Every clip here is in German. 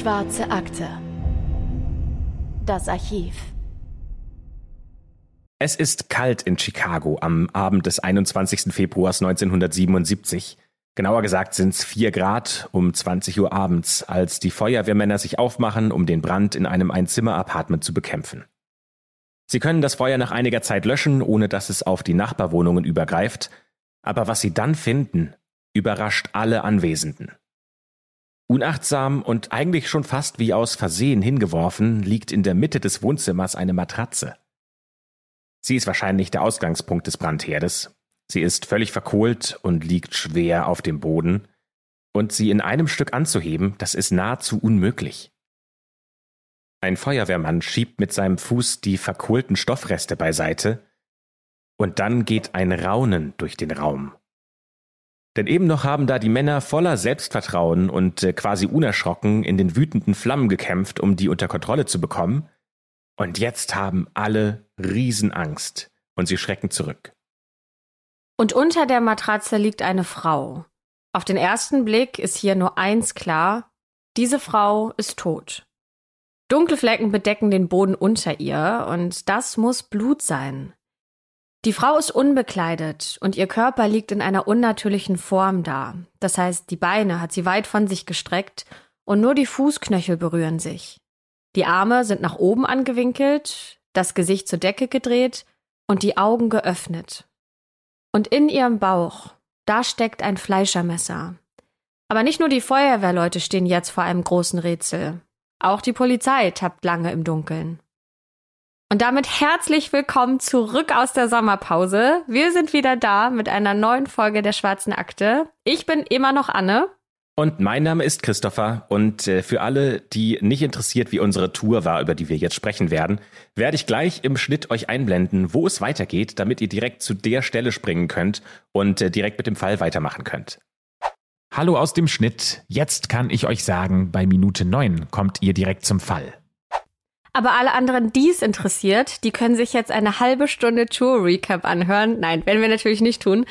Schwarze Akte. Das Archiv. Es ist kalt in Chicago am Abend des 21. Februars 1977. Genauer gesagt sind es vier Grad um 20 Uhr abends, als die Feuerwehrmänner sich aufmachen, um den Brand in einem Einzimmer-Apartment zu bekämpfen. Sie können das Feuer nach einiger Zeit löschen, ohne dass es auf die Nachbarwohnungen übergreift, aber was sie dann finden, überrascht alle Anwesenden. Unachtsam und eigentlich schon fast wie aus Versehen hingeworfen liegt in der Mitte des Wohnzimmers eine Matratze. Sie ist wahrscheinlich der Ausgangspunkt des Brandherdes. Sie ist völlig verkohlt und liegt schwer auf dem Boden. Und sie in einem Stück anzuheben, das ist nahezu unmöglich. Ein Feuerwehrmann schiebt mit seinem Fuß die verkohlten Stoffreste beiseite, und dann geht ein Raunen durch den Raum. Denn eben noch haben da die Männer voller Selbstvertrauen und äh, quasi unerschrocken in den wütenden Flammen gekämpft, um die unter Kontrolle zu bekommen. Und jetzt haben alle Riesenangst und sie schrecken zurück. Und unter der Matratze liegt eine Frau. Auf den ersten Blick ist hier nur eins klar. Diese Frau ist tot. Dunkle Flecken bedecken den Boden unter ihr und das muss Blut sein. Die Frau ist unbekleidet und ihr Körper liegt in einer unnatürlichen Form da. Das heißt, die Beine hat sie weit von sich gestreckt und nur die Fußknöchel berühren sich. Die Arme sind nach oben angewinkelt, das Gesicht zur Decke gedreht und die Augen geöffnet. Und in ihrem Bauch, da steckt ein Fleischermesser. Aber nicht nur die Feuerwehrleute stehen jetzt vor einem großen Rätsel. Auch die Polizei tappt lange im Dunkeln. Und damit herzlich willkommen zurück aus der Sommerpause. Wir sind wieder da mit einer neuen Folge der Schwarzen Akte. Ich bin immer noch Anne. Und mein Name ist Christopher. Und äh, für alle, die nicht interessiert, wie unsere Tour war, über die wir jetzt sprechen werden, werde ich gleich im Schnitt euch einblenden, wo es weitergeht, damit ihr direkt zu der Stelle springen könnt und äh, direkt mit dem Fall weitermachen könnt. Hallo aus dem Schnitt. Jetzt kann ich euch sagen, bei Minute 9 kommt ihr direkt zum Fall. Aber alle anderen, die es interessiert, die können sich jetzt eine halbe Stunde Tour Recap anhören. Nein, werden wir natürlich nicht tun.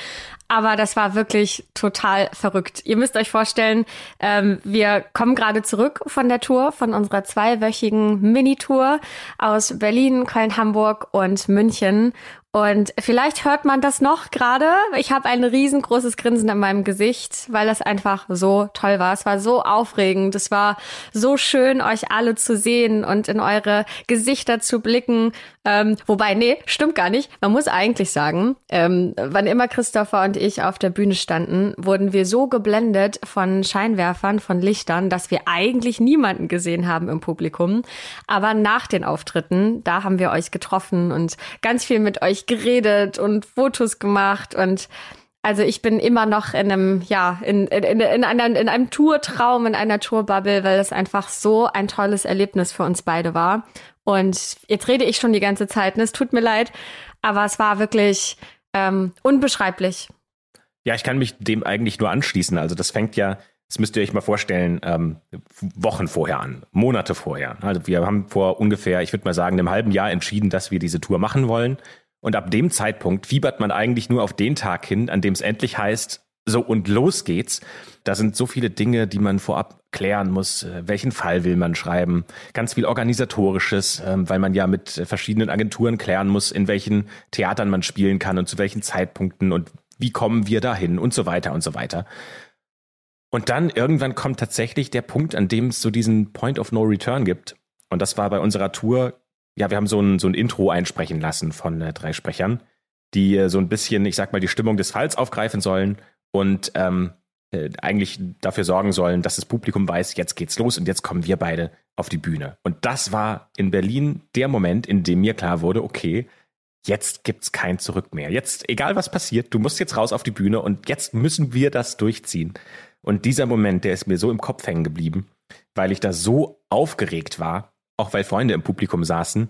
Aber das war wirklich total verrückt. Ihr müsst euch vorstellen, ähm, wir kommen gerade zurück von der Tour, von unserer zweiwöchigen Mini-Tour aus Berlin, Köln, Hamburg und München. Und vielleicht hört man das noch gerade. Ich habe ein riesengroßes Grinsen in meinem Gesicht, weil das einfach so toll war. Es war so aufregend. Es war so schön, euch alle zu sehen und in eure Gesichter zu blicken. Ähm, wobei, nee, stimmt gar nicht. Man muss eigentlich sagen, ähm, wann immer Christopher und ich auf der Bühne standen, wurden wir so geblendet von Scheinwerfern, von Lichtern, dass wir eigentlich niemanden gesehen haben im Publikum. Aber nach den Auftritten, da haben wir euch getroffen und ganz viel mit euch geredet und Fotos gemacht und also ich bin immer noch in einem, ja, in, in, in, in, einer, in einem Tourtraum, in einer Tourbubble, weil das einfach so ein tolles Erlebnis für uns beide war. Und jetzt rede ich schon die ganze Zeit und es tut mir leid, aber es war wirklich ähm, unbeschreiblich. Ja, ich kann mich dem eigentlich nur anschließen. Also das fängt ja, das müsst ihr euch mal vorstellen, ähm, Wochen vorher an, Monate vorher. Also wir haben vor ungefähr, ich würde mal sagen, einem halben Jahr entschieden, dass wir diese Tour machen wollen. Und ab dem Zeitpunkt fiebert man eigentlich nur auf den Tag hin, an dem es endlich heißt, so und los geht's. Da sind so viele Dinge, die man vorab klären muss. Äh, welchen Fall will man schreiben? Ganz viel organisatorisches, ähm, weil man ja mit verschiedenen Agenturen klären muss, in welchen Theatern man spielen kann und zu welchen Zeitpunkten und wie kommen wir dahin und so weiter und so weiter. Und dann irgendwann kommt tatsächlich der Punkt, an dem es so diesen Point of No Return gibt. Und das war bei unserer Tour, ja, wir haben so ein, so ein Intro einsprechen lassen von äh, drei Sprechern, die äh, so ein bisschen, ich sag mal, die Stimmung des Falls aufgreifen sollen und ähm, äh, eigentlich dafür sorgen sollen, dass das Publikum weiß, jetzt geht's los und jetzt kommen wir beide auf die Bühne. Und das war in Berlin der Moment, in dem mir klar wurde, okay, jetzt gibt's kein Zurück mehr. Jetzt, egal was passiert, du musst jetzt raus auf die Bühne und jetzt müssen wir das durchziehen. Und dieser Moment, der ist mir so im Kopf hängen geblieben, weil ich da so aufgeregt war, auch weil Freunde im Publikum saßen.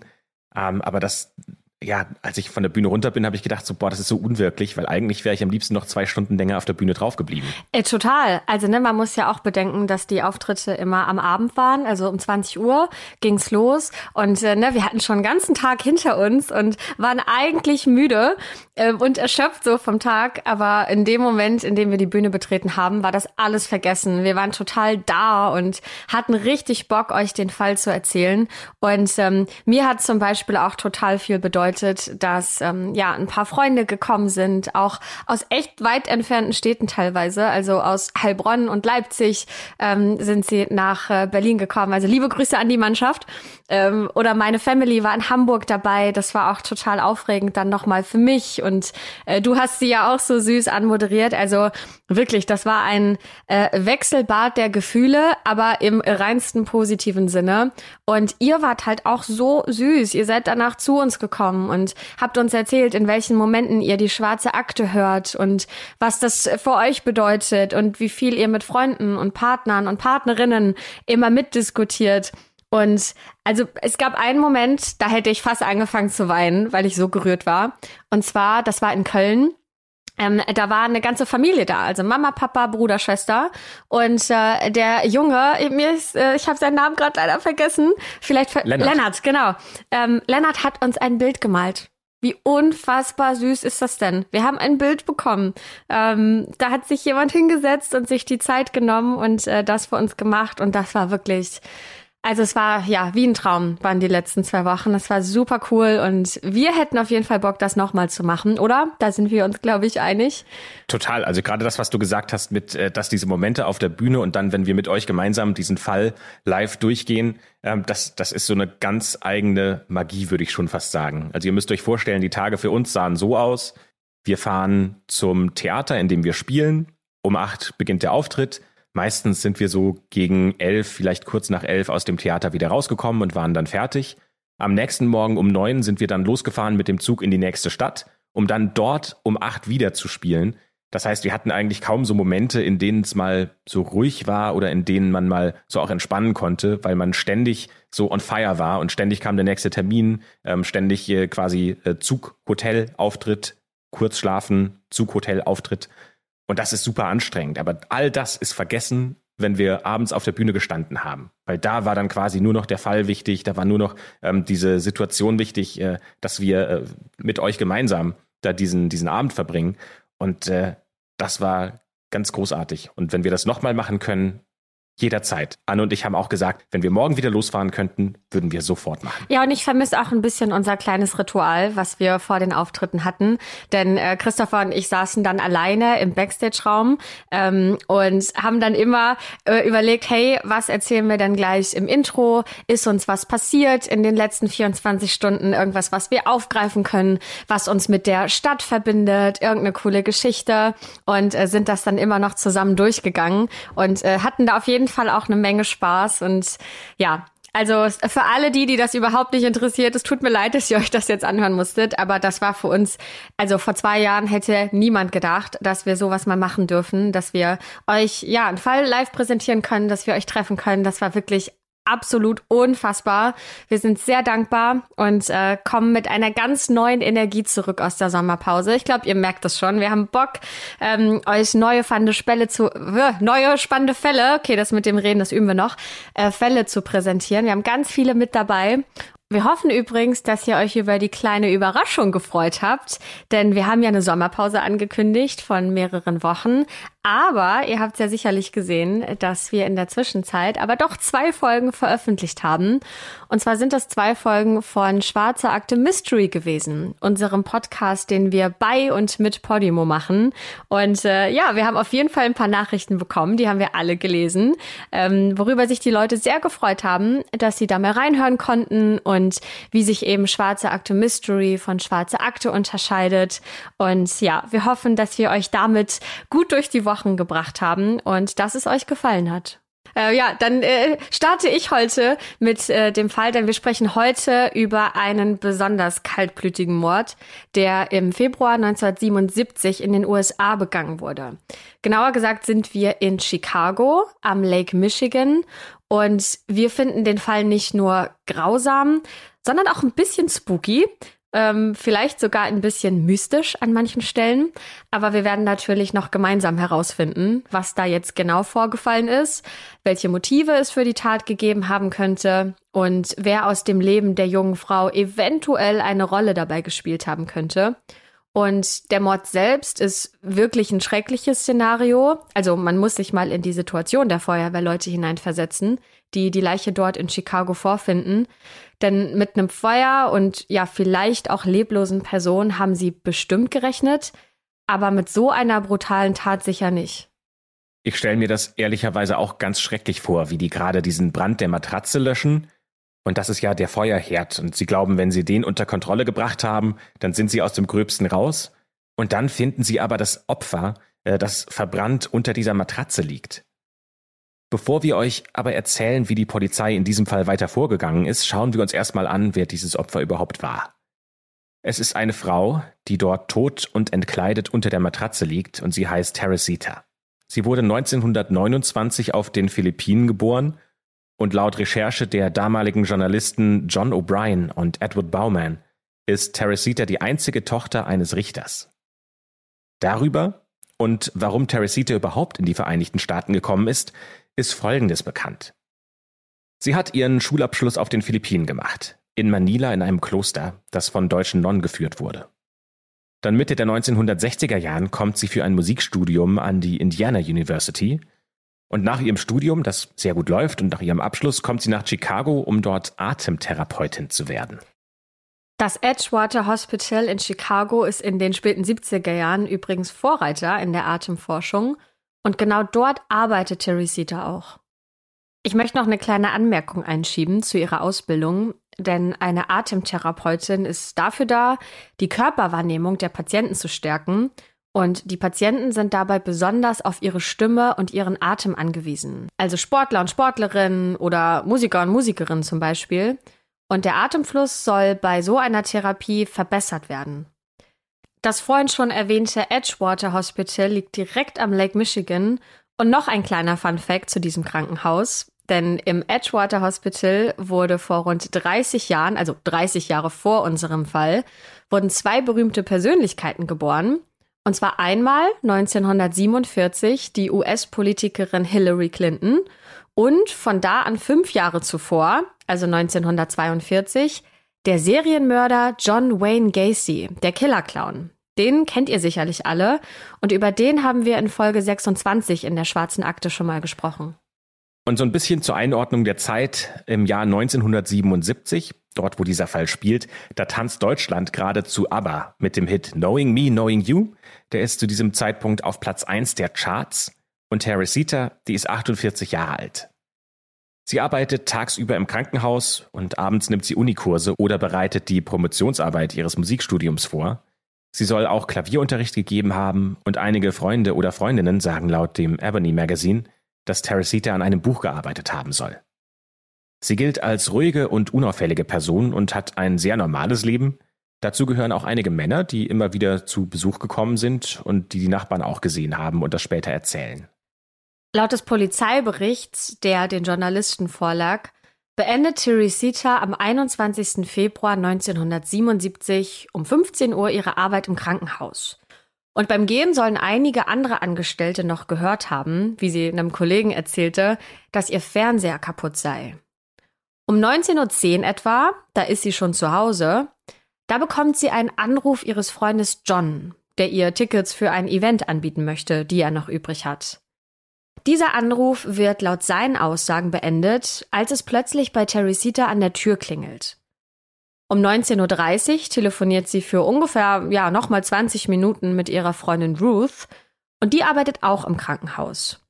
Ähm, aber das ja, als ich von der Bühne runter bin, habe ich gedacht, so, boah, das ist so unwirklich, weil eigentlich wäre ich am liebsten noch zwei Stunden länger auf der Bühne drauf geblieben. Äh, total. Also, ne, man muss ja auch bedenken, dass die Auftritte immer am Abend waren. Also um 20 Uhr ging's los. Und äh, ne, wir hatten schon einen ganzen Tag hinter uns und waren eigentlich müde äh, und erschöpft so vom Tag. Aber in dem Moment, in dem wir die Bühne betreten haben, war das alles vergessen. Wir waren total da und hatten richtig Bock, euch den Fall zu erzählen. Und ähm, mir hat zum Beispiel auch total viel bedeutet, bedeutet, dass ähm, ja ein paar Freunde gekommen sind, auch aus echt weit entfernten Städten teilweise, also aus Heilbronn und Leipzig ähm, sind sie nach äh, Berlin gekommen. Also liebe Grüße an die Mannschaft. Ähm, oder meine Family war in Hamburg dabei. Das war auch total aufregend dann nochmal für mich. Und äh, du hast sie ja auch so süß anmoderiert. Also wirklich, das war ein äh, Wechselbad der Gefühle, aber im reinsten positiven Sinne. Und ihr wart halt auch so süß. Ihr seid danach zu uns gekommen und habt uns erzählt, in welchen Momenten ihr die schwarze Akte hört und was das für euch bedeutet und wie viel ihr mit Freunden und Partnern und Partnerinnen immer mitdiskutiert. Und also es gab einen Moment, da hätte ich fast angefangen zu weinen, weil ich so gerührt war. Und zwar, das war in Köln. Ähm, da war eine ganze Familie da, also Mama, Papa, Bruder, Schwester und äh, der Junge, mir ist, äh, ich habe seinen Namen gerade leider vergessen, vielleicht ver Lennart. Lennart, genau. Ähm, Lennart hat uns ein Bild gemalt. Wie unfassbar süß ist das denn? Wir haben ein Bild bekommen. Ähm, da hat sich jemand hingesetzt und sich die Zeit genommen und äh, das für uns gemacht und das war wirklich also es war ja wie ein Traum, waren die letzten zwei Wochen. Das war super cool und wir hätten auf jeden Fall Bock, das nochmal zu machen, oder? Da sind wir uns, glaube ich, einig. Total. Also gerade das, was du gesagt hast, mit, äh, dass diese Momente auf der Bühne und dann, wenn wir mit euch gemeinsam diesen Fall live durchgehen, ähm, das, das ist so eine ganz eigene Magie, würde ich schon fast sagen. Also ihr müsst euch vorstellen, die Tage für uns sahen so aus. Wir fahren zum Theater, in dem wir spielen. Um acht beginnt der Auftritt. Meistens sind wir so gegen elf, vielleicht kurz nach elf aus dem Theater wieder rausgekommen und waren dann fertig. Am nächsten Morgen um neun sind wir dann losgefahren mit dem Zug in die nächste Stadt, um dann dort um acht wieder zu spielen. Das heißt, wir hatten eigentlich kaum so Momente, in denen es mal so ruhig war oder in denen man mal so auch entspannen konnte, weil man ständig so on fire war und ständig kam der nächste Termin, ähm, ständig äh, quasi äh, Zug, Hotel, Auftritt, kurz schlafen, Zug, Hotel, Auftritt. Und das ist super anstrengend. Aber all das ist vergessen, wenn wir abends auf der Bühne gestanden haben. Weil da war dann quasi nur noch der Fall wichtig, da war nur noch ähm, diese Situation wichtig, äh, dass wir äh, mit euch gemeinsam da diesen, diesen Abend verbringen. Und äh, das war ganz großartig. Und wenn wir das nochmal machen können, Jederzeit. Anne und ich haben auch gesagt, wenn wir morgen wieder losfahren könnten, würden wir sofort machen. Ja, und ich vermisse auch ein bisschen unser kleines Ritual, was wir vor den Auftritten hatten. Denn äh, Christopher und ich saßen dann alleine im Backstage-Raum ähm, und haben dann immer äh, überlegt, hey, was erzählen wir denn gleich im Intro? Ist uns was passiert in den letzten 24 Stunden? Irgendwas, was wir aufgreifen können, was uns mit der Stadt verbindet? Irgendeine coole Geschichte? Und äh, sind das dann immer noch zusammen durchgegangen und äh, hatten da auf jeden Fall auch eine Menge Spaß und ja, also für alle die, die das überhaupt nicht interessiert, es tut mir leid, dass ihr euch das jetzt anhören musstet, aber das war für uns, also vor zwei Jahren hätte niemand gedacht, dass wir sowas mal machen dürfen, dass wir euch ja einen Fall live präsentieren können, dass wir euch treffen können. Das war wirklich absolut unfassbar. Wir sind sehr dankbar und äh, kommen mit einer ganz neuen Energie zurück aus der Sommerpause. Ich glaube, ihr merkt das schon. Wir haben Bock, ähm, euch neue spannende Fälle zu, äh, neue spannende Fälle, okay, das mit dem Reden, das üben wir noch, äh, Fälle zu präsentieren. Wir haben ganz viele mit dabei wir hoffen übrigens, dass ihr euch über die kleine Überraschung gefreut habt, denn wir haben ja eine Sommerpause angekündigt von mehreren Wochen. Aber ihr habt ja sicherlich gesehen, dass wir in der Zwischenzeit aber doch zwei Folgen veröffentlicht haben. Und zwar sind das zwei Folgen von Schwarze Akte Mystery gewesen, unserem Podcast, den wir bei und mit Podimo machen. Und äh, ja, wir haben auf jeden Fall ein paar Nachrichten bekommen, die haben wir alle gelesen, ähm, worüber sich die Leute sehr gefreut haben, dass sie da mal reinhören konnten und wie sich eben Schwarze Akte Mystery von Schwarze Akte unterscheidet. Und ja, wir hoffen, dass wir euch damit gut durch die Wochen gebracht haben und dass es euch gefallen hat. Äh, ja, dann äh, starte ich heute mit äh, dem Fall, denn wir sprechen heute über einen besonders kaltblütigen Mord, der im Februar 1977 in den USA begangen wurde. Genauer gesagt sind wir in Chicago am Lake Michigan und wir finden den Fall nicht nur grausam, sondern auch ein bisschen spooky. Ähm, vielleicht sogar ein bisschen mystisch an manchen Stellen. Aber wir werden natürlich noch gemeinsam herausfinden, was da jetzt genau vorgefallen ist, welche Motive es für die Tat gegeben haben könnte und wer aus dem Leben der jungen Frau eventuell eine Rolle dabei gespielt haben könnte. Und der Mord selbst ist wirklich ein schreckliches Szenario. Also man muss sich mal in die Situation der Feuerwehrleute hineinversetzen, die die Leiche dort in Chicago vorfinden. Denn mit einem Feuer und ja vielleicht auch leblosen Personen haben sie bestimmt gerechnet, aber mit so einer brutalen Tat sicher nicht. Ich stelle mir das ehrlicherweise auch ganz schrecklich vor, wie die gerade diesen Brand der Matratze löschen und das ist ja der Feuerherd. Und sie glauben, wenn sie den unter Kontrolle gebracht haben, dann sind sie aus dem Gröbsten raus. Und dann finden sie aber das Opfer, äh, das verbrannt unter dieser Matratze liegt. Bevor wir euch aber erzählen, wie die Polizei in diesem Fall weiter vorgegangen ist, schauen wir uns erstmal an, wer dieses Opfer überhaupt war. Es ist eine Frau, die dort tot und entkleidet unter der Matratze liegt und sie heißt Teresita. Sie wurde 1929 auf den Philippinen geboren und laut Recherche der damaligen Journalisten John O'Brien und Edward Bauman ist Teresita die einzige Tochter eines Richters. Darüber und warum Teresita überhaupt in die Vereinigten Staaten gekommen ist, ist Folgendes bekannt. Sie hat ihren Schulabschluss auf den Philippinen gemacht, in Manila in einem Kloster, das von deutschen Nonnen geführt wurde. Dann Mitte der 1960er Jahren kommt sie für ein Musikstudium an die Indiana University und nach ihrem Studium, das sehr gut läuft, und nach ihrem Abschluss kommt sie nach Chicago, um dort Atemtherapeutin zu werden. Das Edgewater Hospital in Chicago ist in den späten 70er Jahren übrigens Vorreiter in der Atemforschung und genau dort arbeitet Teresita auch. Ich möchte noch eine kleine Anmerkung einschieben zu ihrer Ausbildung, denn eine Atemtherapeutin ist dafür da, die Körperwahrnehmung der Patienten zu stärken und die Patienten sind dabei besonders auf ihre Stimme und ihren Atem angewiesen. Also Sportler und Sportlerinnen oder Musiker und Musikerinnen zum Beispiel. Und der Atemfluss soll bei so einer Therapie verbessert werden. Das vorhin schon erwähnte Edgewater Hospital liegt direkt am Lake Michigan. Und noch ein kleiner Fun Fact zu diesem Krankenhaus. Denn im Edgewater Hospital wurde vor rund 30 Jahren, also 30 Jahre vor unserem Fall, wurden zwei berühmte Persönlichkeiten geboren. Und zwar einmal 1947 die US-Politikerin Hillary Clinton und von da an fünf Jahre zuvor, also 1942, der Serienmörder John Wayne Gacy, der Killer-Clown. Den kennt ihr sicherlich alle und über den haben wir in Folge 26 in der Schwarzen Akte schon mal gesprochen. Und so ein bisschen zur Einordnung der Zeit im Jahr 1977 dort wo dieser Fall spielt, da tanzt Deutschland gerade zu ABBA mit dem Hit Knowing Me, Knowing You. Der ist zu diesem Zeitpunkt auf Platz 1 der Charts. Und Teresita, die ist 48 Jahre alt. Sie arbeitet tagsüber im Krankenhaus und abends nimmt sie Unikurse oder bereitet die Promotionsarbeit ihres Musikstudiums vor. Sie soll auch Klavierunterricht gegeben haben und einige Freunde oder Freundinnen sagen laut dem Ebony Magazine, dass Teresita an einem Buch gearbeitet haben soll. Sie gilt als ruhige und unauffällige Person und hat ein sehr normales Leben. Dazu gehören auch einige Männer, die immer wieder zu Besuch gekommen sind und die die Nachbarn auch gesehen haben und das später erzählen. Laut des Polizeiberichts, der den Journalisten vorlag, beendet Teresita am 21. Februar 1977 um 15 Uhr ihre Arbeit im Krankenhaus. Und beim Gehen sollen einige andere Angestellte noch gehört haben, wie sie einem Kollegen erzählte, dass ihr Fernseher kaputt sei. Um 19.10 Uhr etwa, da ist sie schon zu Hause, da bekommt sie einen Anruf ihres Freundes John, der ihr Tickets für ein Event anbieten möchte, die er noch übrig hat. Dieser Anruf wird laut seinen Aussagen beendet, als es plötzlich bei Teresita an der Tür klingelt. Um 19.30 Uhr telefoniert sie für ungefähr, ja, nochmal 20 Minuten mit ihrer Freundin Ruth und die arbeitet auch im Krankenhaus.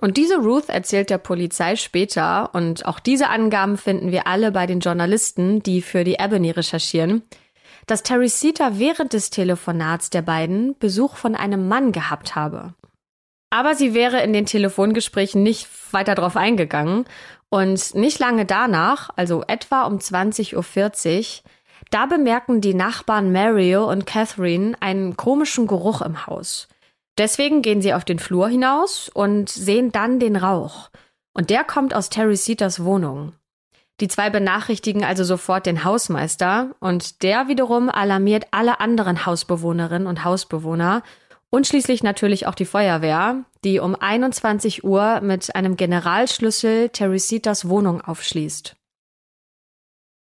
Und diese Ruth erzählt der Polizei später, und auch diese Angaben finden wir alle bei den Journalisten, die für die Ebony recherchieren, dass Teresita während des Telefonats der beiden Besuch von einem Mann gehabt habe. Aber sie wäre in den Telefongesprächen nicht weiter darauf eingegangen und nicht lange danach, also etwa um 20.40 Uhr, da bemerken die Nachbarn Mario und Catherine einen komischen Geruch im Haus. Deswegen gehen sie auf den Flur hinaus und sehen dann den Rauch. Und der kommt aus Terry Seaters Wohnung. Die zwei benachrichtigen also sofort den Hausmeister und der wiederum alarmiert alle anderen Hausbewohnerinnen und Hausbewohner und schließlich natürlich auch die Feuerwehr, die um 21 Uhr mit einem Generalschlüssel Teresitas Wohnung aufschließt.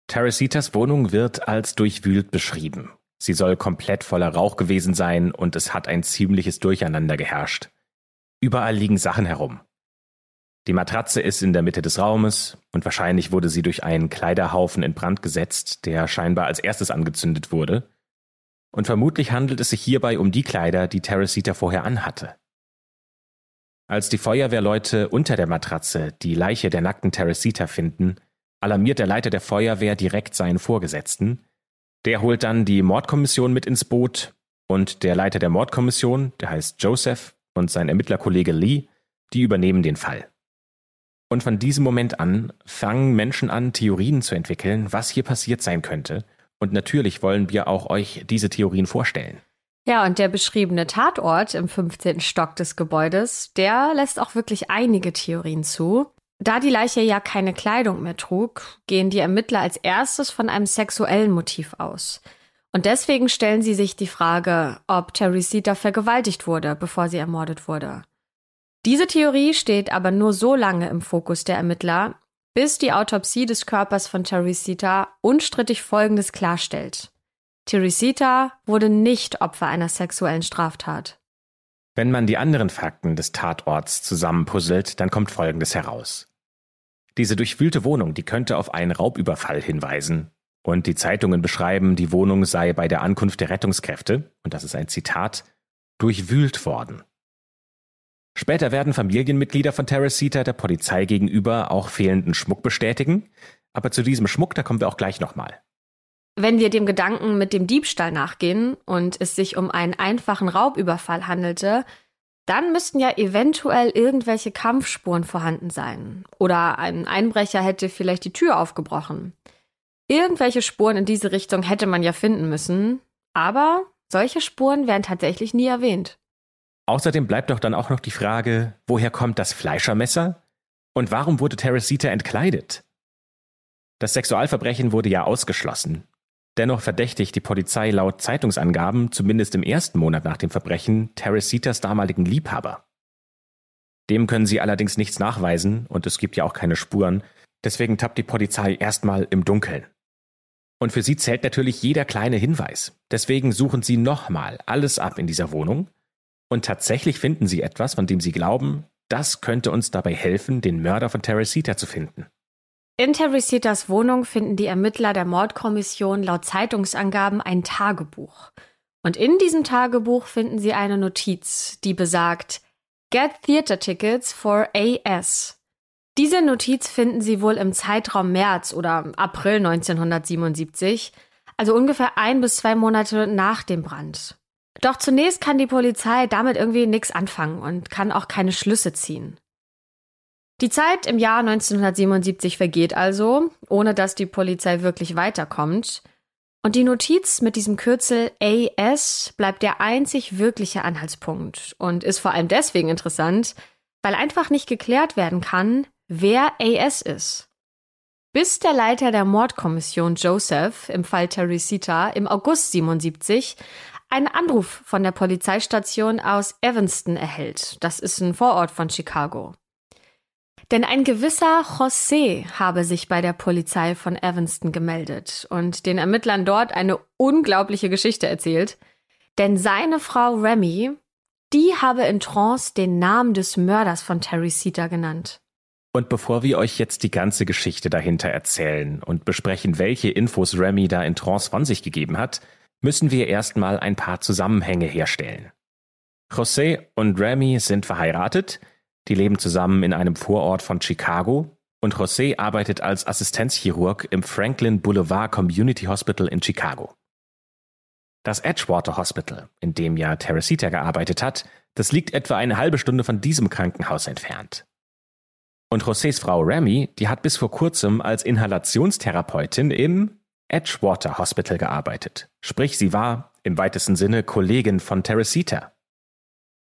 Teresitas Wohnung wird als durchwühlt beschrieben. Sie soll komplett voller Rauch gewesen sein und es hat ein ziemliches Durcheinander geherrscht. Überall liegen Sachen herum. Die Matratze ist in der Mitte des Raumes und wahrscheinlich wurde sie durch einen Kleiderhaufen in Brand gesetzt, der scheinbar als erstes angezündet wurde. Und vermutlich handelt es sich hierbei um die Kleider, die Teresita vorher anhatte. Als die Feuerwehrleute unter der Matratze die Leiche der nackten Teresita finden, alarmiert der Leiter der Feuerwehr direkt seinen Vorgesetzten. Der holt dann die Mordkommission mit ins Boot und der Leiter der Mordkommission, der heißt Joseph, und sein Ermittlerkollege Lee, die übernehmen den Fall. Und von diesem Moment an fangen Menschen an, Theorien zu entwickeln, was hier passiert sein könnte. Und natürlich wollen wir auch euch diese Theorien vorstellen. Ja, und der beschriebene Tatort im 15. Stock des Gebäudes, der lässt auch wirklich einige Theorien zu. Da die Leiche ja keine Kleidung mehr trug, gehen die Ermittler als erstes von einem sexuellen Motiv aus. Und deswegen stellen sie sich die Frage, ob Teresita vergewaltigt wurde, bevor sie ermordet wurde. Diese Theorie steht aber nur so lange im Fokus der Ermittler, bis die Autopsie des Körpers von Teresita unstrittig Folgendes klarstellt. Teresita wurde nicht Opfer einer sexuellen Straftat. Wenn man die anderen Fakten des Tatorts zusammenpuzzelt, dann kommt Folgendes heraus. Diese durchwühlte Wohnung, die könnte auf einen Raubüberfall hinweisen. Und die Zeitungen beschreiben, die Wohnung sei bei der Ankunft der Rettungskräfte, und das ist ein Zitat, durchwühlt worden. Später werden Familienmitglieder von Teresita der Polizei gegenüber auch fehlenden Schmuck bestätigen, aber zu diesem Schmuck, da kommen wir auch gleich nochmal. Wenn wir dem Gedanken mit dem Diebstahl nachgehen und es sich um einen einfachen Raubüberfall handelte, dann müssten ja eventuell irgendwelche Kampfspuren vorhanden sein. Oder ein Einbrecher hätte vielleicht die Tür aufgebrochen. Irgendwelche Spuren in diese Richtung hätte man ja finden müssen, aber solche Spuren werden tatsächlich nie erwähnt. Außerdem bleibt doch dann auch noch die Frage, woher kommt das Fleischermesser? Und warum wurde Teresita entkleidet? Das Sexualverbrechen wurde ja ausgeschlossen. Dennoch verdächtigt die Polizei laut Zeitungsangaben, zumindest im ersten Monat nach dem Verbrechen, Teresitas damaligen Liebhaber. Dem können sie allerdings nichts nachweisen und es gibt ja auch keine Spuren, deswegen tappt die Polizei erstmal im Dunkeln. Und für sie zählt natürlich jeder kleine Hinweis. Deswegen suchen sie nochmal alles ab in dieser Wohnung und tatsächlich finden sie etwas, von dem sie glauben, das könnte uns dabei helfen, den Mörder von Teresita zu finden. In Teresitas Wohnung finden die Ermittler der Mordkommission laut Zeitungsangaben ein Tagebuch. Und in diesem Tagebuch finden sie eine Notiz, die besagt Get Theater Tickets for AS. Diese Notiz finden sie wohl im Zeitraum März oder April 1977, also ungefähr ein bis zwei Monate nach dem Brand. Doch zunächst kann die Polizei damit irgendwie nichts anfangen und kann auch keine Schlüsse ziehen. Die Zeit im Jahr 1977 vergeht also, ohne dass die Polizei wirklich weiterkommt. Und die Notiz mit diesem Kürzel AS bleibt der einzig wirkliche Anhaltspunkt und ist vor allem deswegen interessant, weil einfach nicht geklärt werden kann, wer AS ist. Bis der Leiter der Mordkommission Joseph im Fall Teresita im August 77 einen Anruf von der Polizeistation aus Evanston erhält. Das ist ein Vorort von Chicago. Denn ein gewisser José habe sich bei der Polizei von Evanston gemeldet und den Ermittlern dort eine unglaubliche Geschichte erzählt. Denn seine Frau Remy, die habe in Trance den Namen des Mörders von Terry Teresita genannt. Und bevor wir euch jetzt die ganze Geschichte dahinter erzählen und besprechen, welche Infos Remy da in Trance von sich gegeben hat, müssen wir erstmal ein paar Zusammenhänge herstellen. José und Remy sind verheiratet, die leben zusammen in einem Vorort von Chicago und José arbeitet als Assistenzchirurg im Franklin Boulevard Community Hospital in Chicago. Das Edgewater Hospital, in dem ja Teresita gearbeitet hat, das liegt etwa eine halbe Stunde von diesem Krankenhaus entfernt. Und Josés Frau Remy, die hat bis vor kurzem als Inhalationstherapeutin im Edgewater Hospital gearbeitet. Sprich, sie war im weitesten Sinne Kollegin von Teresita.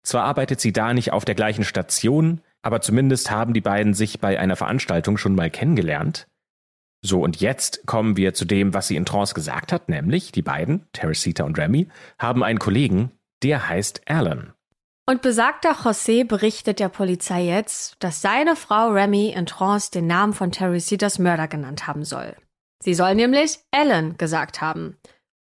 Zwar arbeitet sie da nicht auf der gleichen Station, aber zumindest haben die beiden sich bei einer Veranstaltung schon mal kennengelernt. So, und jetzt kommen wir zu dem, was sie in Trance gesagt hat, nämlich die beiden, Teresita und Remy, haben einen Kollegen, der heißt Alan. Und besagter José berichtet der Polizei jetzt, dass seine Frau Remy in Trance den Namen von Teresitas Mörder genannt haben soll. Sie soll nämlich Alan gesagt haben.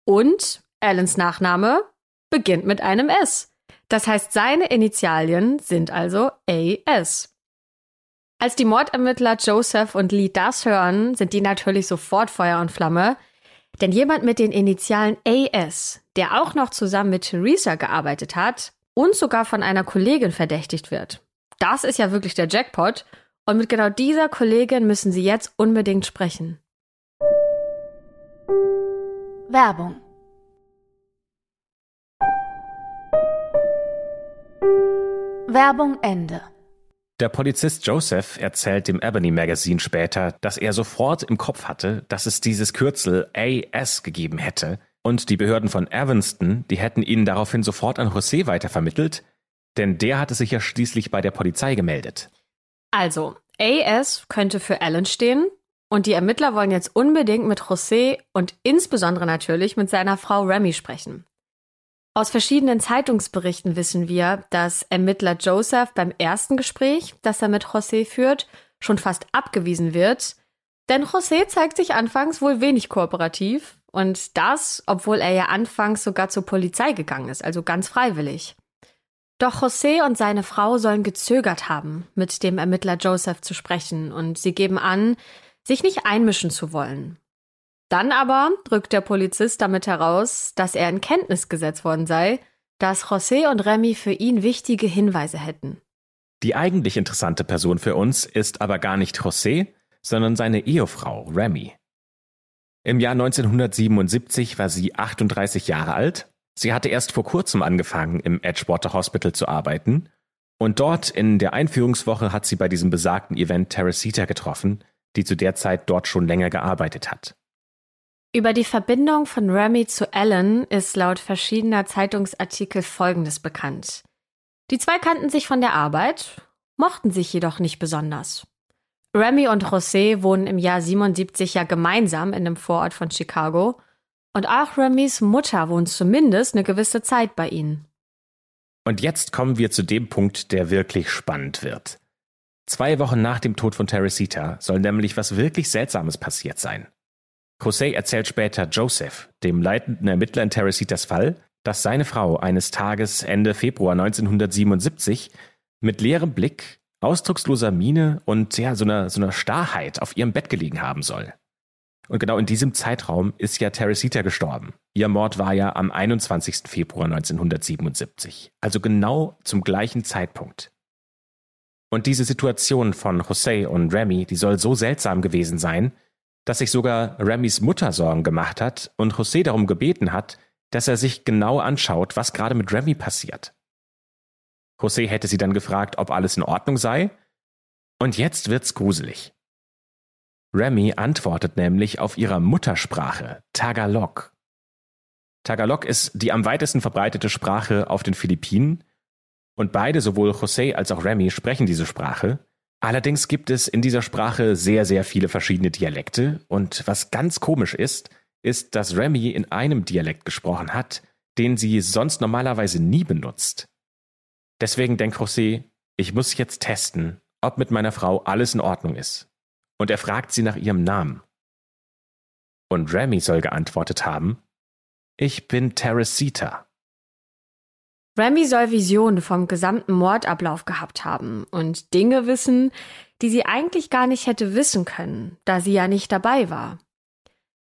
Und Alans Nachname beginnt mit einem S. Das heißt, seine Initialien sind also AS. Als die Mordermittler Joseph und Lee das hören, sind die natürlich sofort Feuer und Flamme. Denn jemand mit den Initialen AS, der auch noch zusammen mit Theresa gearbeitet hat und sogar von einer Kollegin verdächtigt wird. Das ist ja wirklich der Jackpot. Und mit genau dieser Kollegin müssen sie jetzt unbedingt sprechen. Werbung Werbung Ende. Der Polizist Joseph erzählt dem Ebony Magazine später, dass er sofort im Kopf hatte, dass es dieses Kürzel AS gegeben hätte und die Behörden von Evanston, die hätten ihn daraufhin sofort an José weitervermittelt, denn der hatte sich ja schließlich bei der Polizei gemeldet. Also, AS könnte für Alan stehen und die Ermittler wollen jetzt unbedingt mit José und insbesondere natürlich mit seiner Frau Remy sprechen. Aus verschiedenen Zeitungsberichten wissen wir, dass Ermittler Joseph beim ersten Gespräch, das er mit José führt, schon fast abgewiesen wird. Denn José zeigt sich anfangs wohl wenig kooperativ und das, obwohl er ja anfangs sogar zur Polizei gegangen ist, also ganz freiwillig. Doch José und seine Frau sollen gezögert haben, mit dem Ermittler Joseph zu sprechen und sie geben an, sich nicht einmischen zu wollen. Dann aber drückt der Polizist damit heraus, dass er in Kenntnis gesetzt worden sei, dass José und Remy für ihn wichtige Hinweise hätten. Die eigentlich interessante Person für uns ist aber gar nicht José, sondern seine Ehefrau Remy. Im Jahr 1977 war sie 38 Jahre alt. Sie hatte erst vor kurzem angefangen, im Edgewater Hospital zu arbeiten. Und dort in der Einführungswoche hat sie bei diesem besagten Event Teresita getroffen, die zu der Zeit dort schon länger gearbeitet hat. Über die Verbindung von Remy zu Alan ist laut verschiedener Zeitungsartikel Folgendes bekannt. Die zwei kannten sich von der Arbeit, mochten sich jedoch nicht besonders. Remy und José wohnen im Jahr 77 ja gemeinsam in einem Vorort von Chicago und auch Remys Mutter wohnt zumindest eine gewisse Zeit bei ihnen. Und jetzt kommen wir zu dem Punkt, der wirklich spannend wird. Zwei Wochen nach dem Tod von Teresita soll nämlich was wirklich Seltsames passiert sein. José erzählt später Joseph, dem leitenden Ermittler in Teresitas Fall, dass seine Frau eines Tages Ende Februar 1977 mit leerem Blick, ausdrucksloser Miene und ja, so einer, so einer Starrheit auf ihrem Bett gelegen haben soll. Und genau in diesem Zeitraum ist ja Teresita gestorben. Ihr Mord war ja am 21. Februar 1977, also genau zum gleichen Zeitpunkt. Und diese Situation von José und Remy, die soll so seltsam gewesen sein, dass sich sogar Remys Mutter Sorgen gemacht hat und José darum gebeten hat, dass er sich genau anschaut, was gerade mit Remy passiert. José hätte sie dann gefragt, ob alles in Ordnung sei. Und jetzt wird's gruselig. Remy antwortet nämlich auf ihrer Muttersprache, Tagalog. Tagalog ist die am weitesten verbreitete Sprache auf den Philippinen und beide, sowohl José als auch Remy, sprechen diese Sprache Allerdings gibt es in dieser Sprache sehr, sehr viele verschiedene Dialekte und was ganz komisch ist, ist, dass Remy in einem Dialekt gesprochen hat, den sie sonst normalerweise nie benutzt. Deswegen denkt José, ich muss jetzt testen, ob mit meiner Frau alles in Ordnung ist. Und er fragt sie nach ihrem Namen. Und Remy soll geantwortet haben, ich bin Teresita. Remy soll Visionen vom gesamten Mordablauf gehabt haben und Dinge wissen, die sie eigentlich gar nicht hätte wissen können, da sie ja nicht dabei war.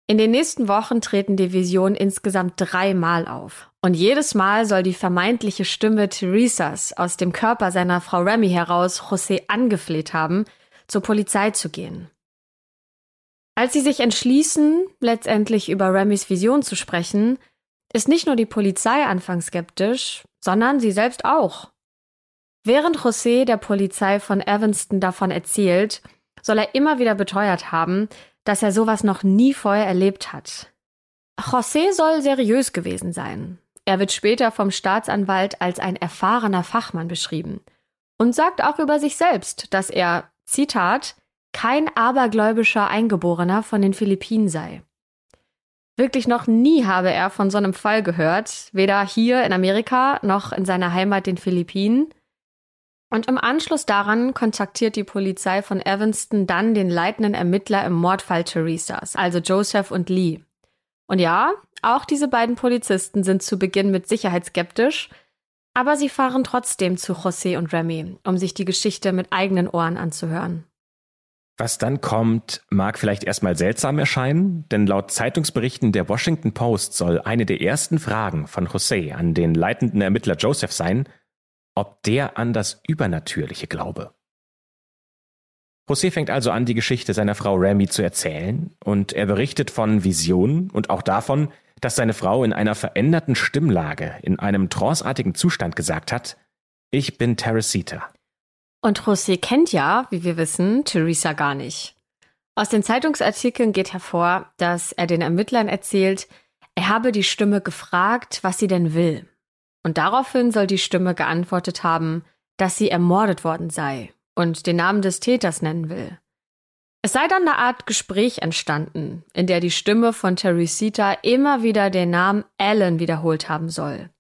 In den nächsten Wochen treten die Visionen insgesamt dreimal auf. Und jedes Mal soll die vermeintliche Stimme Theresas aus dem Körper seiner Frau Remy heraus José angefleht haben, zur Polizei zu gehen. Als sie sich entschließen, letztendlich über Remys Vision zu sprechen, ist nicht nur die Polizei anfangs skeptisch, sondern sie selbst auch. Während José der Polizei von Evanston davon erzählt, soll er immer wieder beteuert haben, dass er sowas noch nie vorher erlebt hat. José soll seriös gewesen sein. Er wird später vom Staatsanwalt als ein erfahrener Fachmann beschrieben und sagt auch über sich selbst, dass er, Zitat, kein abergläubischer Eingeborener von den Philippinen sei. Wirklich noch nie habe er von so einem Fall gehört, weder hier in Amerika noch in seiner Heimat den Philippinen. Und im Anschluss daran kontaktiert die Polizei von Evanston dann den leitenden Ermittler im Mordfall Theresas, also Joseph und Lee. Und ja, auch diese beiden Polizisten sind zu Beginn mit Sicherheit skeptisch, aber sie fahren trotzdem zu José und Remy, um sich die Geschichte mit eigenen Ohren anzuhören. Was dann kommt, mag vielleicht erstmal seltsam erscheinen, denn laut Zeitungsberichten der Washington Post soll eine der ersten Fragen von José an den leitenden Ermittler Joseph sein, ob der an das Übernatürliche glaube. José fängt also an, die Geschichte seiner Frau Remy zu erzählen, und er berichtet von Visionen und auch davon, dass seine Frau in einer veränderten Stimmlage, in einem tranceartigen Zustand gesagt hat, ich bin Teresita. Und José kennt ja, wie wir wissen, Teresa gar nicht. Aus den Zeitungsartikeln geht hervor, dass er den Ermittlern erzählt, er habe die Stimme gefragt, was sie denn will. Und daraufhin soll die Stimme geantwortet haben, dass sie ermordet worden sei und den Namen des Täters nennen will. Es sei dann eine Art Gespräch entstanden, in der die Stimme von Teresita immer wieder den Namen Alan wiederholt haben soll.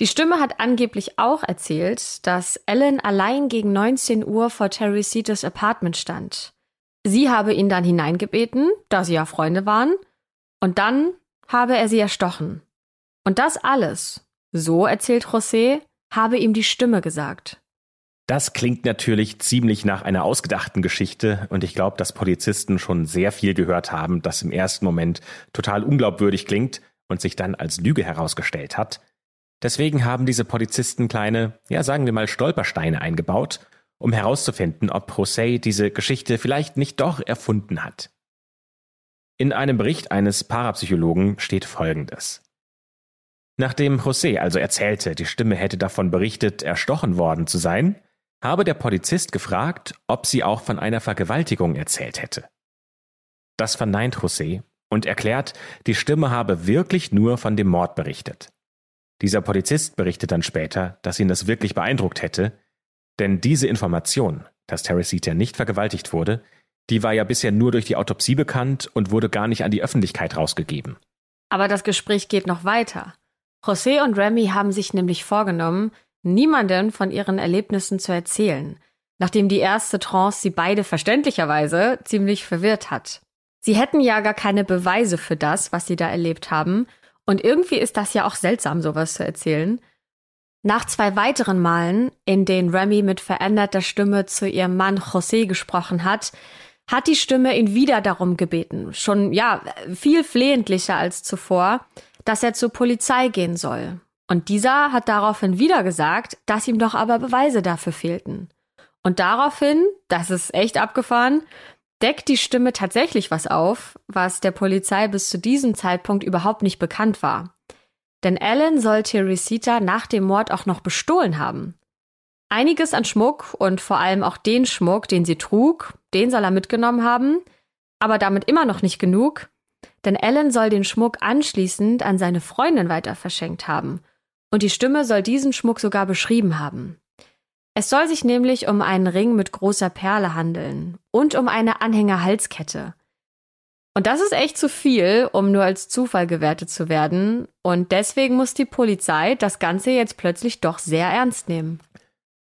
Die Stimme hat angeblich auch erzählt, dass Alan allein gegen 19 Uhr vor Teresitas Apartment stand. Sie habe ihn dann hineingebeten, da sie ja Freunde waren, und dann habe er sie erstochen. Und das alles, so erzählt José, habe ihm die Stimme gesagt. Das klingt natürlich ziemlich nach einer ausgedachten Geschichte und ich glaube, dass Polizisten schon sehr viel gehört haben, das im ersten Moment total unglaubwürdig klingt und sich dann als Lüge herausgestellt hat. Deswegen haben diese Polizisten kleine, ja sagen wir mal Stolpersteine eingebaut, um herauszufinden, ob José diese Geschichte vielleicht nicht doch erfunden hat. In einem Bericht eines Parapsychologen steht Folgendes. Nachdem José also erzählte, die Stimme hätte davon berichtet, erstochen worden zu sein, habe der Polizist gefragt, ob sie auch von einer Vergewaltigung erzählt hätte. Das verneint José und erklärt, die Stimme habe wirklich nur von dem Mord berichtet. Dieser Polizist berichtet dann später, dass ihn das wirklich beeindruckt hätte, denn diese Information, dass Teresita nicht vergewaltigt wurde, die war ja bisher nur durch die Autopsie bekannt und wurde gar nicht an die Öffentlichkeit rausgegeben. Aber das Gespräch geht noch weiter. José und Remy haben sich nämlich vorgenommen, niemanden von ihren Erlebnissen zu erzählen, nachdem die erste Trance sie beide verständlicherweise ziemlich verwirrt hat. Sie hätten ja gar keine Beweise für das, was sie da erlebt haben, und irgendwie ist das ja auch seltsam, sowas zu erzählen. Nach zwei weiteren Malen, in denen Remy mit veränderter Stimme zu ihrem Mann José gesprochen hat, hat die Stimme ihn wieder darum gebeten, schon ja viel flehentlicher als zuvor, dass er zur Polizei gehen soll. Und dieser hat daraufhin wieder gesagt, dass ihm doch aber Beweise dafür fehlten. Und daraufhin, das ist echt abgefahren, deckt die Stimme tatsächlich was auf, was der Polizei bis zu diesem Zeitpunkt überhaupt nicht bekannt war. Denn Alan soll Teresita nach dem Mord auch noch bestohlen haben. Einiges an Schmuck und vor allem auch den Schmuck, den sie trug, den soll er mitgenommen haben, aber damit immer noch nicht genug, denn Alan soll den Schmuck anschließend an seine Freundin weiter verschenkt haben und die Stimme soll diesen Schmuck sogar beschrieben haben. Es soll sich nämlich um einen Ring mit großer Perle handeln und um eine Anhängerhalskette. Und das ist echt zu viel, um nur als Zufall gewertet zu werden. Und deswegen muss die Polizei das Ganze jetzt plötzlich doch sehr ernst nehmen.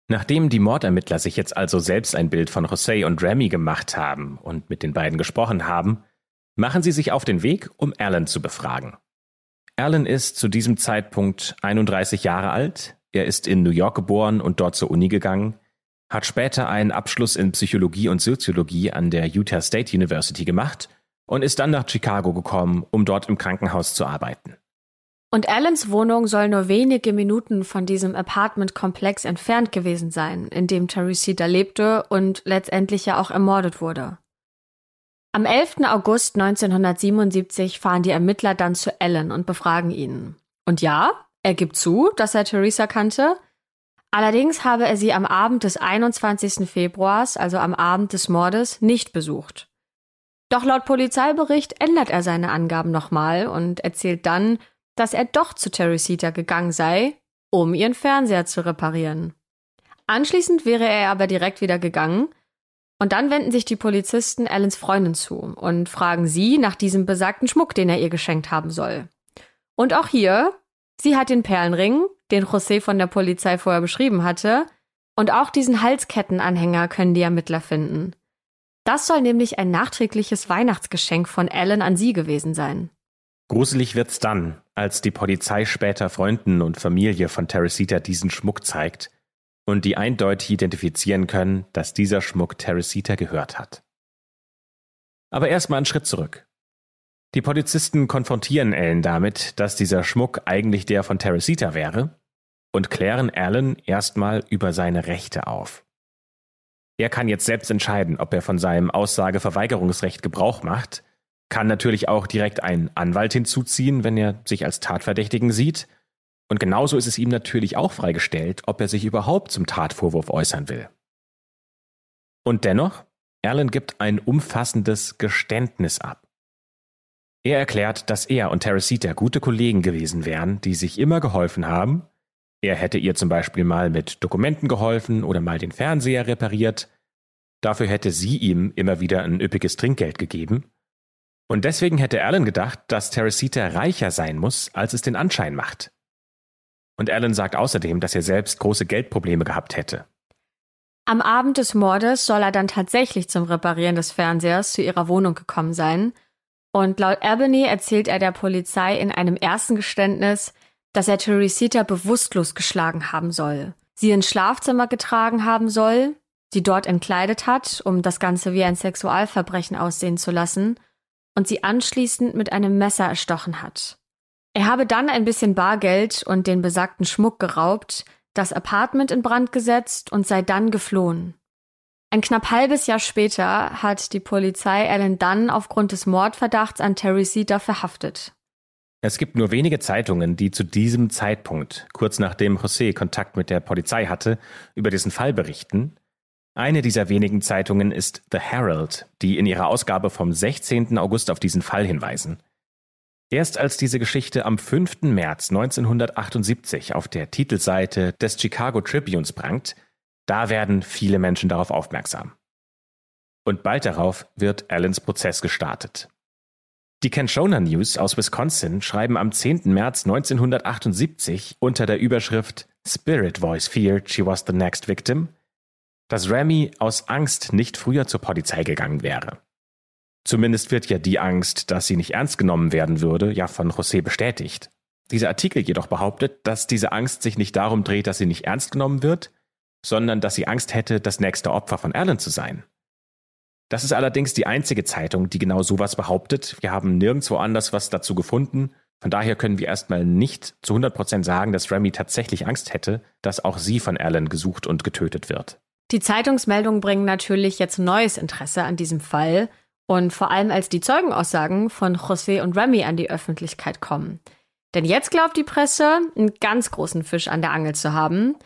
Nachdem die Mordermittler sich jetzt also selbst ein Bild von José und Remy gemacht haben und mit den beiden gesprochen haben, machen sie sich auf den Weg, um Alan zu befragen. Alan ist zu diesem Zeitpunkt 31 Jahre alt. Er ist in New York geboren und dort zur Uni gegangen, hat später einen Abschluss in Psychologie und Soziologie an der Utah State University gemacht und ist dann nach Chicago gekommen, um dort im Krankenhaus zu arbeiten. Und Alans Wohnung soll nur wenige Minuten von diesem Apartmentkomplex entfernt gewesen sein, in dem Teresita lebte und letztendlich ja auch ermordet wurde. Am 11. August 1977 fahren die Ermittler dann zu Alan und befragen ihn. Und ja, er gibt zu, dass er Theresa kannte. Allerdings habe er sie am Abend des 21. Februars, also am Abend des Mordes, nicht besucht. Doch laut Polizeibericht ändert er seine Angaben nochmal und erzählt dann, dass er doch zu Teresita gegangen sei, um ihren Fernseher zu reparieren. Anschließend wäre er aber direkt wieder gegangen Und dann wenden sich die Polizisten Allens Freundin zu und fragen sie nach diesem besagten Schmuck, den er ihr geschenkt haben soll. Und auch hier, sie hat den Perlenring, den José von der Polizei vorher beschrieben hatte, und auch diesen Halskettenanhänger können die Ermittler finden. Das soll nämlich ein nachträgliches Weihnachtsgeschenk von Alan an sie gewesen sein. Gruselig wird's dann, als die Polizei später Freunden und Familie von Teresita diesen Schmuck zeigt und die eindeutig identifizieren können, dass dieser Schmuck Teresita gehört hat. Aber erstmal einen Schritt zurück. Die Polizisten konfrontieren Ellen damit, dass dieser Schmuck eigentlich der von Teresita wäre und klären Alan erstmal über seine Rechte auf. Er kann jetzt selbst entscheiden, ob er von seinem Aussageverweigerungsrecht Gebrauch macht, kann natürlich auch direkt einen Anwalt hinzuziehen, wenn er sich als Tatverdächtigen sieht, und genauso ist es ihm natürlich auch freigestellt, ob er sich überhaupt zum Tatvorwurf äußern will. Und dennoch, Alan gibt ein umfassendes Geständnis ab. Er erklärt, dass er und Teresita gute Kollegen gewesen wären, die sich immer geholfen haben. Er hätte ihr zum Beispiel mal mit Dokumenten geholfen oder mal den Fernseher repariert. Dafür hätte sie ihm immer wieder ein üppiges Trinkgeld gegeben. Und deswegen hätte Alan gedacht, dass Teresita reicher sein muss, als es den Anschein macht. Und Alan sagt außerdem, dass er selbst große Geldprobleme gehabt hätte. Am Abend des Mordes soll er dann tatsächlich zum Reparieren des Fernsehers zu ihrer Wohnung gekommen sein. Und laut Albany erzählt er der Polizei in einem ersten Geständnis, dass er Teresita bewusstlos geschlagen haben soll, sie ins Schlafzimmer getragen haben soll, sie dort entkleidet hat, um das Ganze wie ein Sexualverbrechen aussehen zu lassen, und sie anschließend mit einem Messer erstochen hat. Er habe dann ein bisschen Bargeld und den besagten Schmuck geraubt, das Apartment in Brand gesetzt und sei dann geflohen. Ein knapp halbes Jahr später hat die Polizei Alan Dunn aufgrund des Mordverdachts an Terry Cedar verhaftet. Es gibt nur wenige Zeitungen, die zu diesem Zeitpunkt, kurz nachdem José Kontakt mit der Polizei hatte, über diesen Fall berichten. Eine dieser wenigen Zeitungen ist The Herald, die in ihrer Ausgabe vom 16. August auf diesen Fall hinweisen. Erst als diese Geschichte am 5. März 1978 auf der Titelseite des Chicago Tribunes prangt, da werden viele Menschen darauf aufmerksam. Und bald darauf wird Allens Prozess gestartet. Die Kenshona News aus Wisconsin schreiben am 10. März 1978 unter der Überschrift Spirit Voice feared she was the next victim, dass Remy aus Angst nicht früher zur Polizei gegangen wäre. Zumindest wird ja die Angst, dass sie nicht ernst genommen werden würde, ja von José bestätigt. Dieser Artikel jedoch behauptet, dass diese Angst sich nicht darum dreht, dass sie nicht ernst genommen wird, sondern dass sie Angst hätte, das nächste Opfer von Alan zu sein. Das ist allerdings die einzige Zeitung, die genau sowas behauptet. Wir haben nirgendwo anders was dazu gefunden. Von daher können wir erstmal nicht zu 100% sagen, dass Remy tatsächlich Angst hätte, dass auch sie von Alan gesucht und getötet wird. Die Zeitungsmeldungen bringen natürlich jetzt neues Interesse an diesem Fall und vor allem als die Zeugenaussagen von José und Remy an die Öffentlichkeit kommen. Denn jetzt glaubt die Presse, einen ganz großen Fisch an der Angel zu haben.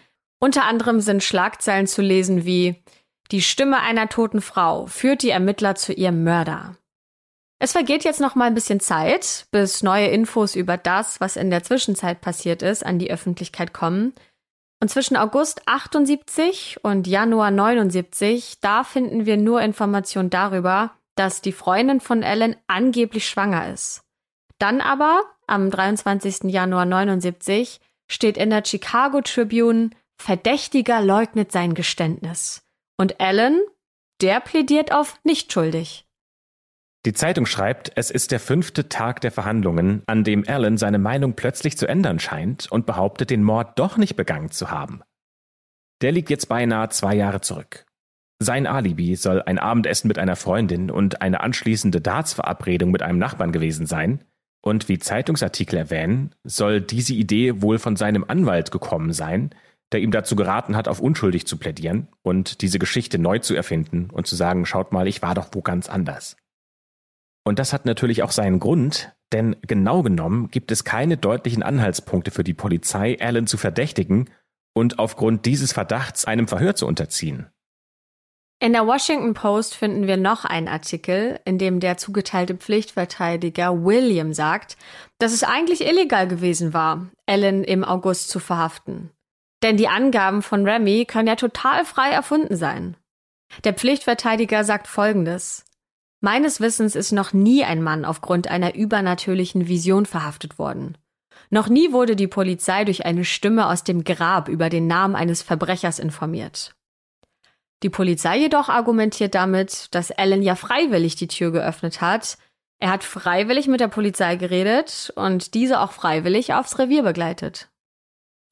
Unter anderem sind Schlagzeilen zu lesen wie Die Stimme einer toten Frau führt die Ermittler zu ihrem Mörder. Es vergeht jetzt noch mal ein bisschen Zeit, bis neue Infos über das, was in der Zwischenzeit passiert ist, an die Öffentlichkeit kommen. Und zwischen August 78 und Januar 79, da finden wir nur Informationen darüber, dass die Freundin von Ellen angeblich schwanger ist. Dann aber, am 23. Januar 79, steht in der Chicago Tribune, Verdächtiger leugnet sein Geständnis. Und Ellen, der plädiert auf nicht schuldig. Die Zeitung schreibt, es ist der fünfte Tag der Verhandlungen, an dem Alan seine Meinung plötzlich zu ändern scheint und behauptet, den Mord doch nicht begangen zu haben. Der liegt jetzt beinahe zwei Jahre zurück. Sein Alibi soll ein Abendessen mit einer Freundin und eine anschließende Dartsverabredung mit einem Nachbarn gewesen sein. Und wie Zeitungsartikel erwähnen, soll diese Idee wohl von seinem Anwalt gekommen sein, der ihm dazu geraten hat, auf unschuldig zu plädieren und diese Geschichte neu zu erfinden und zu sagen, schaut mal, ich war doch wo ganz anders. Und das hat natürlich auch seinen Grund, denn genau genommen gibt es keine deutlichen Anhaltspunkte für die Polizei, Alan zu verdächtigen und aufgrund dieses Verdachts einem Verhör zu unterziehen. In der Washington Post finden wir noch einen Artikel, in dem der zugeteilte Pflichtverteidiger William sagt, dass es eigentlich illegal gewesen war, Ellen im August zu verhaften. Denn die Angaben von Remy können ja total frei erfunden sein. Der Pflichtverteidiger sagt Folgendes. Meines Wissens ist noch nie ein Mann aufgrund einer übernatürlichen Vision verhaftet worden. Noch nie wurde die Polizei durch eine Stimme aus dem Grab über den Namen eines Verbrechers informiert. Die Polizei jedoch argumentiert damit, dass Alan ja freiwillig die Tür geöffnet hat. Er hat freiwillig mit der Polizei geredet und diese auch freiwillig aufs Revier begleitet.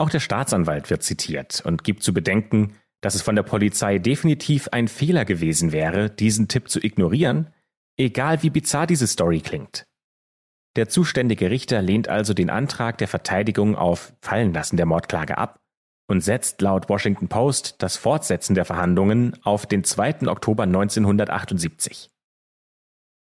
Auch der Staatsanwalt wird zitiert und gibt zu bedenken, dass es von der Polizei definitiv ein Fehler gewesen wäre, diesen Tipp zu ignorieren, egal wie bizarr diese Story klingt. Der zuständige Richter lehnt also den Antrag der Verteidigung auf Fallenlassen der Mordklage ab und setzt laut Washington Post das Fortsetzen der Verhandlungen auf den 2. Oktober 1978.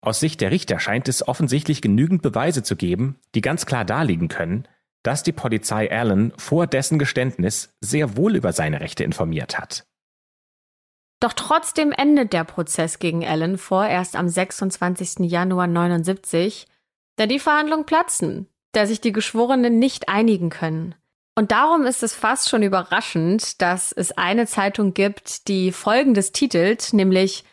Aus Sicht der Richter scheint es offensichtlich genügend Beweise zu geben, die ganz klar darlegen können, dass die Polizei Allen vor dessen Geständnis sehr wohl über seine Rechte informiert hat. Doch trotzdem endet der Prozess gegen Allen vorerst am 26. Januar 79, da die Verhandlungen platzen, da sich die Geschworenen nicht einigen können. Und darum ist es fast schon überraschend, dass es eine Zeitung gibt, die folgendes titelt, nämlich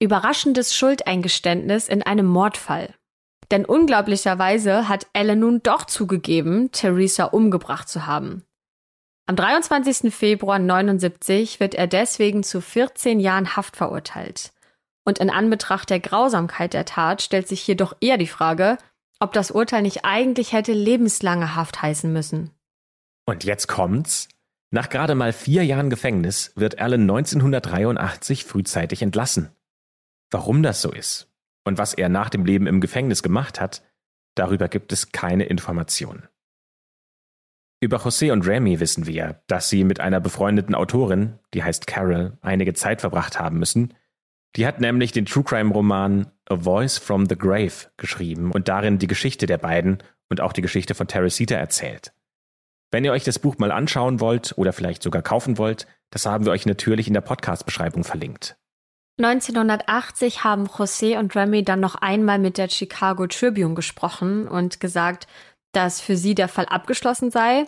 Überraschendes Schuldeingeständnis in einem Mordfall. Denn unglaublicherweise hat Ellen nun doch zugegeben, Theresa umgebracht zu haben. Am 23. Februar 79 wird er deswegen zu 14 Jahren Haft verurteilt. Und in Anbetracht der Grausamkeit der Tat stellt sich jedoch eher die Frage, ob das Urteil nicht eigentlich hätte lebenslange Haft heißen müssen. Und jetzt kommt's. Nach gerade mal vier Jahren Gefängnis wird Allen 1983 frühzeitig entlassen. Warum das so ist und was er nach dem Leben im Gefängnis gemacht hat, darüber gibt es keine Informationen. Über José und Remy wissen wir, dass sie mit einer befreundeten Autorin, die heißt Carol, einige Zeit verbracht haben müssen, die hat nämlich den True Crime Roman A Voice from the Grave geschrieben und darin die Geschichte der beiden und auch die Geschichte von Teresita erzählt. Wenn ihr euch das Buch mal anschauen wollt oder vielleicht sogar kaufen wollt, das haben wir euch natürlich in der Podcast-Beschreibung verlinkt. 1980 haben José und Remy dann noch einmal mit der Chicago Tribune gesprochen und gesagt, dass für sie der Fall abgeschlossen sei.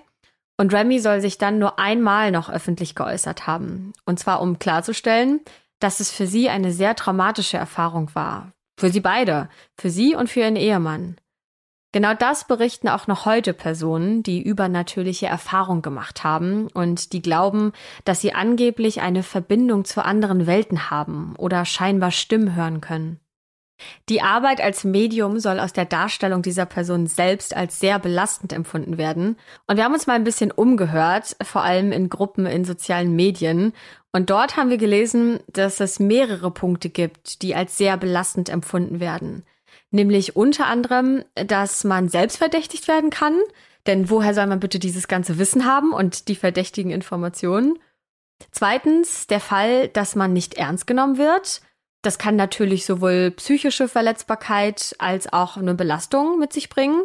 Und Remy soll sich dann nur einmal noch öffentlich geäußert haben. Und zwar um klarzustellen, dass es für sie eine sehr traumatische Erfahrung war. Für sie beide, für sie und für ihren Ehemann. Genau das berichten auch noch heute Personen, die übernatürliche Erfahrung gemacht haben und die glauben, dass sie angeblich eine Verbindung zu anderen Welten haben oder scheinbar Stimmen hören können. Die Arbeit als Medium soll aus der Darstellung dieser Person selbst als sehr belastend empfunden werden. Und wir haben uns mal ein bisschen umgehört, vor allem in Gruppen in sozialen Medien. Und dort haben wir gelesen, dass es mehrere Punkte gibt, die als sehr belastend empfunden werden. Nämlich unter anderem, dass man selbst verdächtigt werden kann. Denn woher soll man bitte dieses ganze Wissen haben und die verdächtigen Informationen? Zweitens, der Fall, dass man nicht ernst genommen wird. Das kann natürlich sowohl psychische Verletzbarkeit als auch eine Belastung mit sich bringen.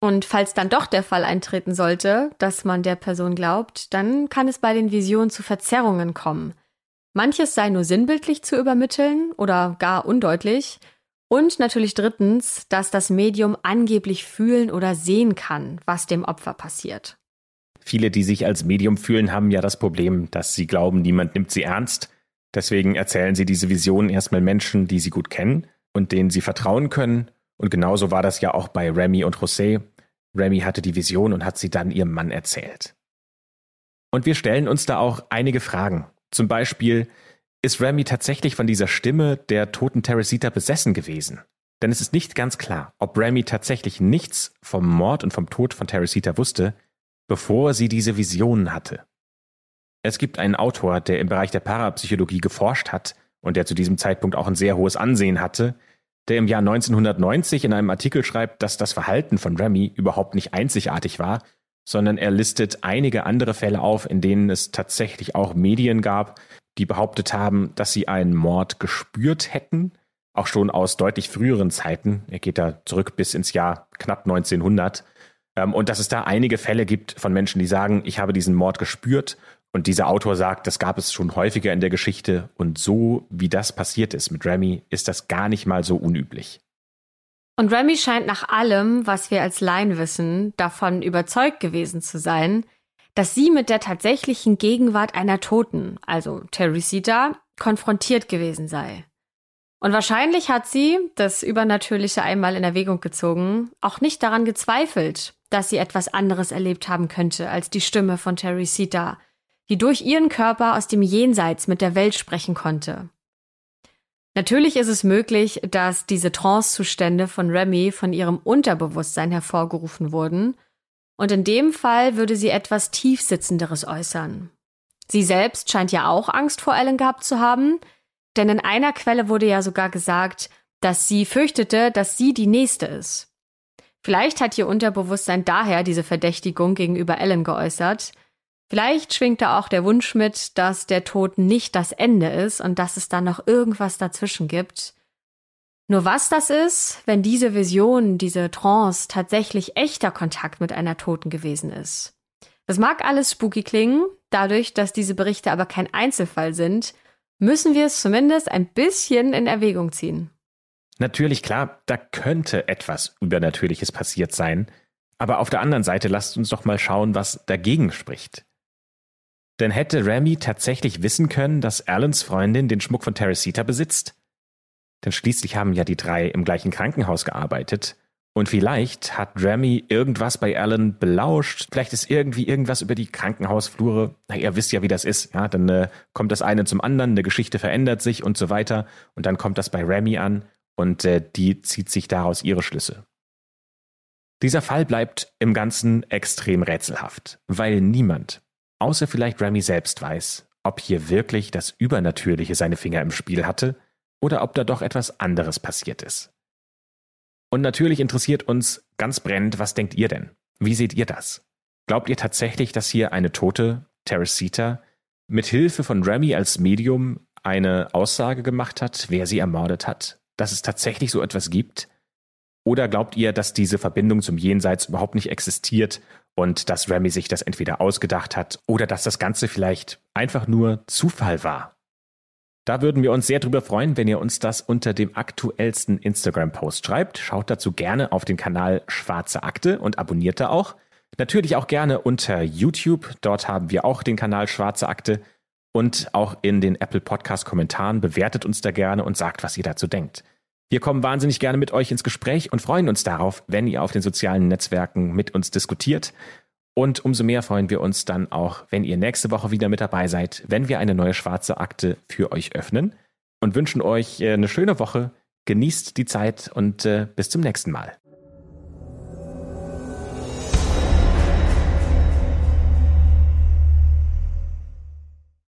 Und falls dann doch der Fall eintreten sollte, dass man der Person glaubt, dann kann es bei den Visionen zu Verzerrungen kommen. Manches sei nur sinnbildlich zu übermitteln oder gar undeutlich. Und natürlich drittens, dass das Medium angeblich fühlen oder sehen kann, was dem Opfer passiert. Viele, die sich als Medium fühlen, haben ja das Problem, dass sie glauben, niemand nimmt sie ernst Deswegen erzählen sie diese Visionen erstmal Menschen, die sie gut kennen und denen sie vertrauen können. Und genauso war das ja auch bei Remy und José. Remy hatte die Vision und hat sie dann ihrem Mann erzählt. Und wir stellen uns da auch einige Fragen. Zum Beispiel, ist Remy tatsächlich von dieser Stimme der toten Teresita besessen gewesen? Denn es ist nicht ganz klar, ob Remy tatsächlich nichts vom Mord und vom Tod von Teresita wusste, bevor sie diese Visionen hatte. Es gibt einen Autor, der im Bereich der Parapsychologie geforscht hat und der zu diesem Zeitpunkt auch ein sehr hohes Ansehen hatte, der im Jahr 1990 in einem Artikel schreibt, dass das Verhalten von Remy überhaupt nicht einzigartig war, sondern er listet einige andere Fälle auf, in denen es tatsächlich auch Medien gab, die behauptet haben, dass sie einen Mord gespürt hätten, auch schon aus deutlich früheren Zeiten. Er geht da zurück bis ins Jahr knapp 1900. Ähm, und dass es da einige Fälle gibt von Menschen, die sagen, ich habe diesen Mord gespürt und dieser Autor sagt, das gab es schon häufiger in der Geschichte und so wie das passiert ist mit Remy, ist das gar nicht mal so unüblich. Und Remy scheint nach allem, was wir als Laien wissen, davon überzeugt gewesen zu sein, dass sie mit der tatsächlichen Gegenwart einer Toten, also Teresita, konfrontiert gewesen sei. Und wahrscheinlich hat sie, das Übernatürliche einmal in Erwägung gezogen, auch nicht daran gezweifelt, dass sie etwas anderes erlebt haben könnte als die Stimme von Teresita, die durch ihren Körper aus dem Jenseits mit der Welt sprechen konnte. Natürlich ist es möglich, dass diese Trance-Zustände von Remy von ihrem Unterbewusstsein hervorgerufen wurden, und in dem Fall würde sie etwas Tiefsitzenderes äußern. Sie selbst scheint ja auch Angst vor Ellen gehabt zu haben, denn in einer Quelle wurde ja sogar gesagt, dass sie fürchtete, dass sie die Nächste ist. Vielleicht hat ihr Unterbewusstsein daher diese Verdächtigung gegenüber Ellen geäußert, Vielleicht schwingt da auch der Wunsch mit, dass der Tod nicht das Ende ist und dass es dann noch irgendwas dazwischen gibt. Nur was das ist, wenn diese Vision, diese Trance tatsächlich echter Kontakt mit einer Toten gewesen ist. Das mag alles spooky klingen, dadurch, dass diese Berichte aber kein Einzelfall sind, müssen wir es zumindest ein bisschen in Erwägung ziehen. Natürlich, klar, da könnte etwas Übernatürliches passiert sein, aber auf der anderen Seite lasst uns doch mal schauen, was dagegen spricht. Denn hätte Remy tatsächlich wissen können, dass Alans Freundin den Schmuck von Teresita besitzt? Denn schließlich haben ja die drei im gleichen Krankenhaus gearbeitet. Und vielleicht hat Remy irgendwas bei Alan belauscht. Vielleicht ist irgendwie irgendwas über die Krankenhausflure. Na, ihr wisst ja, wie das ist. Ja, dann äh, kommt das eine zum anderen, eine Geschichte verändert sich und so weiter. Und dann kommt das bei Remy an und äh, die zieht sich daraus ihre Schlüsse. Dieser Fall bleibt im Ganzen extrem rätselhaft, weil niemand, außer vielleicht Remy selbst weiß, ob hier wirklich das Übernatürliche seine Finger im Spiel hatte oder ob da doch etwas anderes passiert ist. Und natürlich interessiert uns ganz brennend, was denkt ihr denn? Wie seht ihr das? Glaubt ihr tatsächlich, dass hier eine tote Teresita mit Hilfe von Remy als Medium eine Aussage gemacht hat, wer sie ermordet hat? Dass es tatsächlich so etwas gibt? Oder glaubt ihr, dass diese Verbindung zum Jenseits überhaupt nicht existiert und dass Remy sich das entweder ausgedacht hat oder dass das Ganze vielleicht einfach nur Zufall war. Da würden wir uns sehr drüber freuen, wenn ihr uns das unter dem aktuellsten Instagram-Post schreibt. Schaut dazu gerne auf den Kanal Schwarze Akte und abonniert da auch. Natürlich auch gerne unter YouTube. Dort haben wir auch den Kanal Schwarze Akte. Und auch in den Apple Podcast Kommentaren bewertet uns da gerne und sagt, was ihr dazu denkt. Wir kommen wahnsinnig gerne mit euch ins Gespräch und freuen uns darauf, wenn ihr auf den sozialen Netzwerken mit uns diskutiert. Und umso mehr freuen wir uns dann auch, wenn ihr nächste Woche wieder mit dabei seid, wenn wir eine neue schwarze Akte für euch öffnen und wünschen euch äh, eine schöne Woche. Genießt die Zeit und äh, bis zum nächsten Mal.